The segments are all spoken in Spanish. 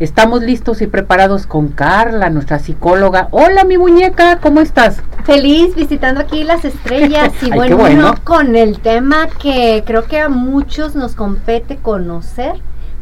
Estamos listos y preparados con Carla, nuestra psicóloga. Hola, mi muñeca, ¿cómo estás? Feliz visitando aquí las estrellas y bueno, con el tema que creo que a muchos nos compete conocer,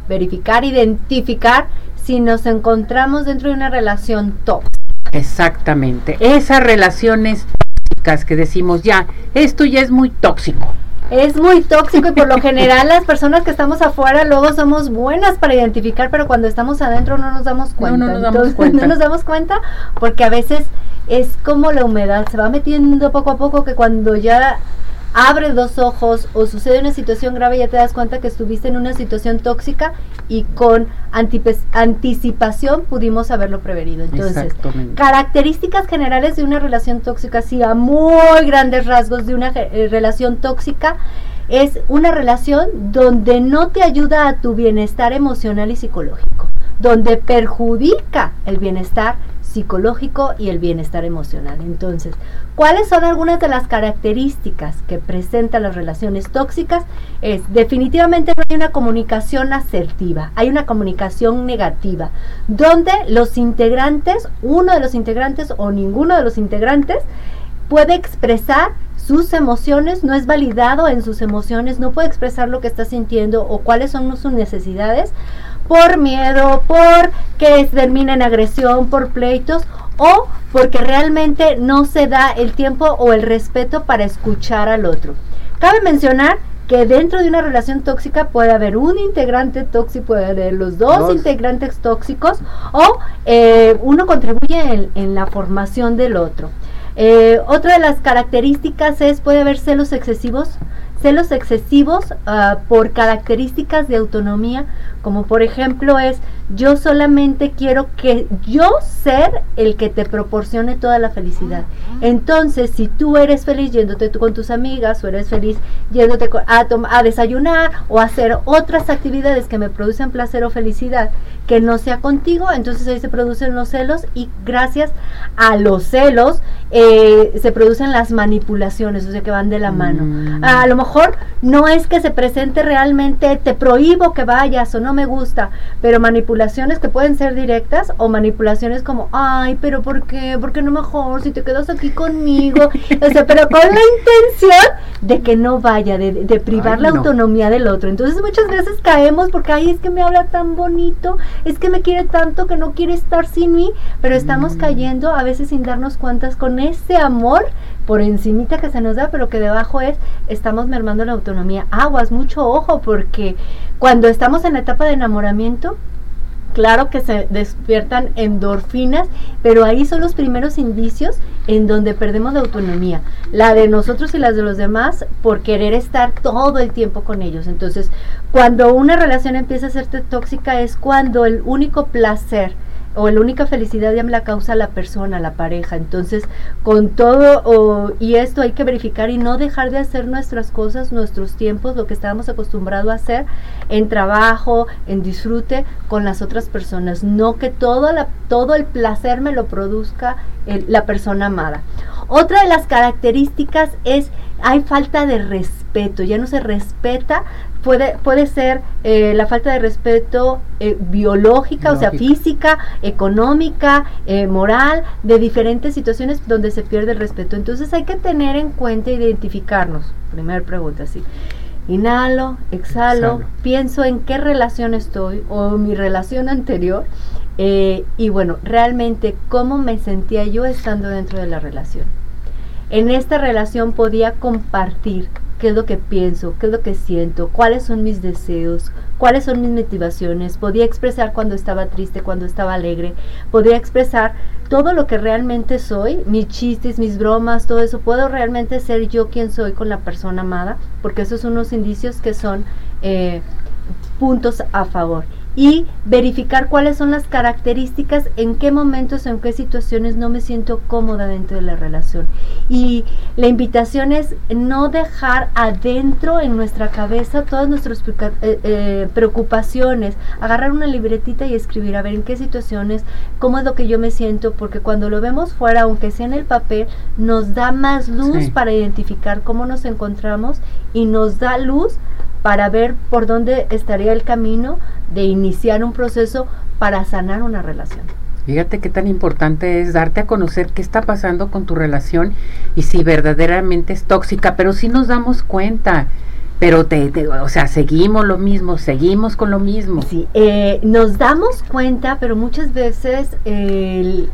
verificar, identificar si nos encontramos dentro de una relación tóxica. Exactamente, esas relaciones tóxicas que decimos ya, esto ya es muy tóxico es muy tóxico y por lo general las personas que estamos afuera luego somos buenas para identificar, pero cuando estamos adentro no nos damos cuenta. No, nos damos cuenta. no nos damos cuenta porque a veces es como la humedad, se va metiendo poco a poco que cuando ya abres dos ojos o sucede una situación grave ya te das cuenta que estuviste en una situación tóxica y con anticipación pudimos haberlo prevenido. Entonces, características generales de una relación tóxica, sí, a muy grandes rasgos de una eh, relación tóxica, es una relación donde no te ayuda a tu bienestar emocional y psicológico, donde perjudica el bienestar psicológico y el bienestar emocional. Entonces, ¿cuáles son algunas de las características que presentan las relaciones tóxicas? Es definitivamente no hay una comunicación asertiva, hay una comunicación negativa, donde los integrantes, uno de los integrantes o ninguno de los integrantes, puede expresar sus emociones, no es validado en sus emociones, no puede expresar lo que está sintiendo o cuáles son sus necesidades por miedo, por que termine en agresión, por pleitos o porque realmente no se da el tiempo o el respeto para escuchar al otro. Cabe mencionar que dentro de una relación tóxica puede haber un integrante tóxico, puede haber los dos, integrantes tóxicos o eh, uno contribuye en, la formación del otro. Eh, otra de las características es puede haber celos excesivos, celos excesivos ah, por características de autonomía, como por ejemplo es yo solamente quiero que yo ser el que te proporcione toda la felicidad. Entonces, si tú eres feliz yéndote tú con tus amigas o eres feliz yéndote a, a desayunar o hacer otras actividades que me producen placer o felicidad, que no sea contigo, entonces ahí se producen los celos y gracias a los celos eh, se producen las manipulaciones, o sea que van de la mano. Mm. A lo mejor no es que se presente realmente, te prohíbo que vayas o no me gusta, pero manipulaciones que pueden ser directas o manipulaciones como, ay, pero ¿por qué? ¿Por qué no mejor si te quedas aquí conmigo? o sea, pero con la intención de que no vaya, de, privar la autonomía del otro. Entonces muchas veces caemos porque, ay, es que me habla tan bonito es que me quiere tanto que no quiere estar sin mí, pero estamos mm. cayendo a veces sin darnos cuentas con ese amor por encimita que se nos da, pero que debajo es, estamos mermando la autonomía. Aguas, mucho ojo, porque cuando estamos en la etapa de enamoramiento, claro que se despiertan endorfinas, pero ahí son los primeros indicios en donde perdemos la autonomía, la de nosotros y las de los demás por querer estar todo el tiempo con ellos. Entonces, cuando una relación empieza a ser tóxica es cuando el único placer o la única felicidad ya me la causa la persona, la pareja. Entonces, con todo y esto hay que verificar y no dejar de hacer nuestras cosas, nuestros tiempos, lo que estábamos acostumbrados a hacer en trabajo, en disfrute con las otras personas. No que todo, la, todo el placer me lo produzca la persona amada. Otra de las características es hay falta de respeto, ya no se respeta puede, puede ser eh, la falta de respeto eh, biológica, o sea, física, económica, eh, moral, de diferentes situaciones donde se pierde el respeto. Entonces hay que tener en cuenta, identificarnos. Primera pregunta, sí. Inhalo, exhalo, pienso en qué relación estoy o mi relación anterior y bueno, realmente cómo me sentía yo estando dentro de la relación. En esta relación podía compartir qué es lo que pienso, qué es lo que siento, cuáles son mis deseos, cuáles son mis motivaciones, podía expresar cuando estaba triste, cuando estaba alegre, podía expresar todo lo que realmente soy, mis chistes, mis bromas, todo eso, puedo realmente ser yo quien soy con la persona amada, porque esos son unos indicios que son eh, puntos a favor y verificar cuáles son las características, en qué momentos, en qué situaciones no me siento cómoda dentro de la relación. Y la invitación es no dejar adentro en nuestra cabeza todas nuestras eh, eh, preocupaciones, agarrar una libretita y escribir, a ver en qué situaciones, cómo es lo que yo me siento, porque cuando lo vemos fuera, aunque sea en el papel, nos da más luz para identificar cómo nos encontramos y nos da luz para ver por dónde estaría el camino de iniciar un proceso para sanar una relación. Fíjate qué tan importante es darte a conocer qué está pasando con tu relación y si verdaderamente es tóxica, pero si nos damos cuenta pero te, o sea, seguimos lo mismo, seguimos con lo mismo. Sí, eh, nos damos cuenta, pero muchas veces el,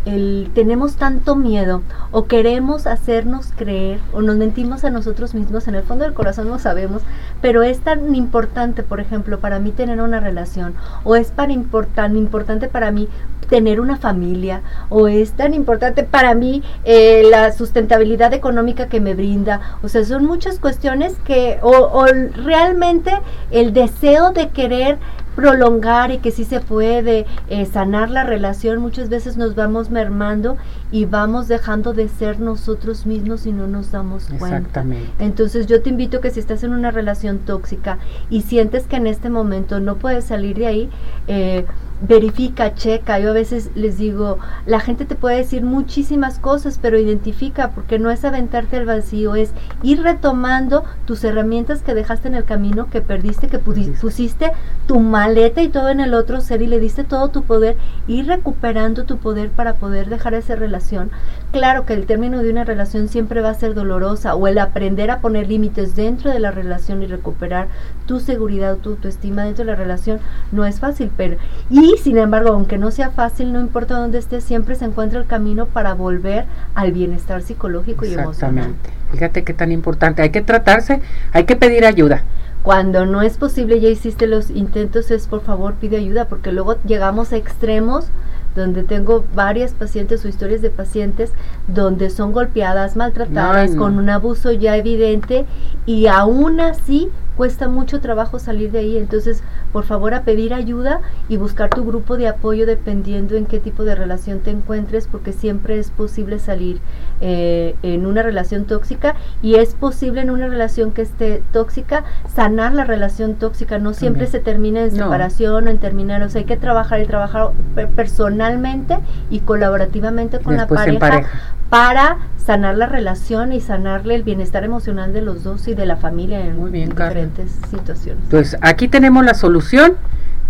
tenemos tanto miedo o queremos hacernos creer o nos mentimos a nosotros mismos, en el fondo del corazón lo sabemos, pero es tan importante, por ejemplo, para mí tener una relación o es tan importante para mí tener una familia o es tan importante para mí eh, la sustentabilidad económica que me brinda. O sea, son muchas cuestiones que o realmente el deseo de querer prolongar y que sí se puede eh, sanar la relación, muchas veces nos vamos mermando y vamos dejando de ser nosotros mismos y no nos damos cuenta. Exactamente. Entonces yo te invito que si estás en una relación tóxica y sientes que en este momento no puedes salir de ahí, eh, verifica, checa. Yo a veces les digo, la gente te puede decir muchísimas cosas, pero identifica, porque no es aventarte al vacío, es ir retomando tus herramientas que dejaste en el camino, que perdiste, que pusiste tu maleta y todo en el otro ser y le diste todo tu poder, ir recuperando tu poder para poder dejar esa relación. Claro que el término de una relación siempre va a ser dolorosa, o el aprender a poner límites dentro de la relación y recuperar tu seguridad, tu autoestima dentro de la relación, no es fácil, pero... Y sin embargo, aunque no sea fácil, no importa dónde estés, siempre se encuentra el camino para volver al bienestar psicológico y emocional. Fíjate qué tan importante. Hay que tratarse, hay que pedir ayuda. Cuando no es posible, ya hiciste los intentos, es por favor pide ayuda, porque luego llegamos a extremos donde tengo varias pacientes o historias de pacientes donde son golpeadas, maltratadas, con un abuso ya evidente y aún así cuesta mucho trabajo salir de ahí. Entonces, por favor, a pedir ayuda y buscar tu grupo de apoyo dependiendo en qué tipo de relación te encuentres, porque siempre es posible salir eh, en una relación tóxica y es posible en una relación que esté tóxica sanar la relación tóxica. No siempre se termina en separación o en terminar, o sea, hay que trabajar y trabajar personalmente y colaborativamente con la pareja para sanar la relación y sanarle el bienestar emocional de los dos y de la familia en Muy bien, diferentes situaciones. Pues aquí tenemos la solución.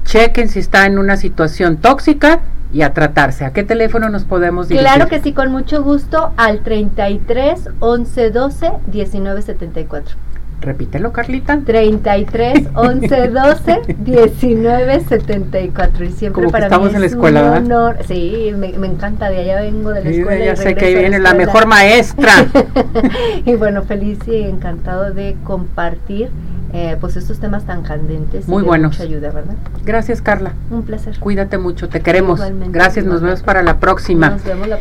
Chequen si está en una situación tóxica y a tratarse. ¿A qué teléfono nos podemos dirigir? Claro que sí, con mucho gusto al 33 11 12 19 74. Repítelo, Carlita. 33 11 12 19 74. Y siempre Como para estamos mí en la escuela, un honor. Sí, me, encanta. De allá vengo de la escuela. Ya sé que viene la mejor maestra. y bueno, feliz y encantado de compartir eh, pues estos temas tan candentes. Muy buenos. Mucha ayuda, ¿verdad? Gracias, Carla. Un placer. Cuídate mucho, te queremos. Gracias, nos vemos para la próxima. Nos vemos la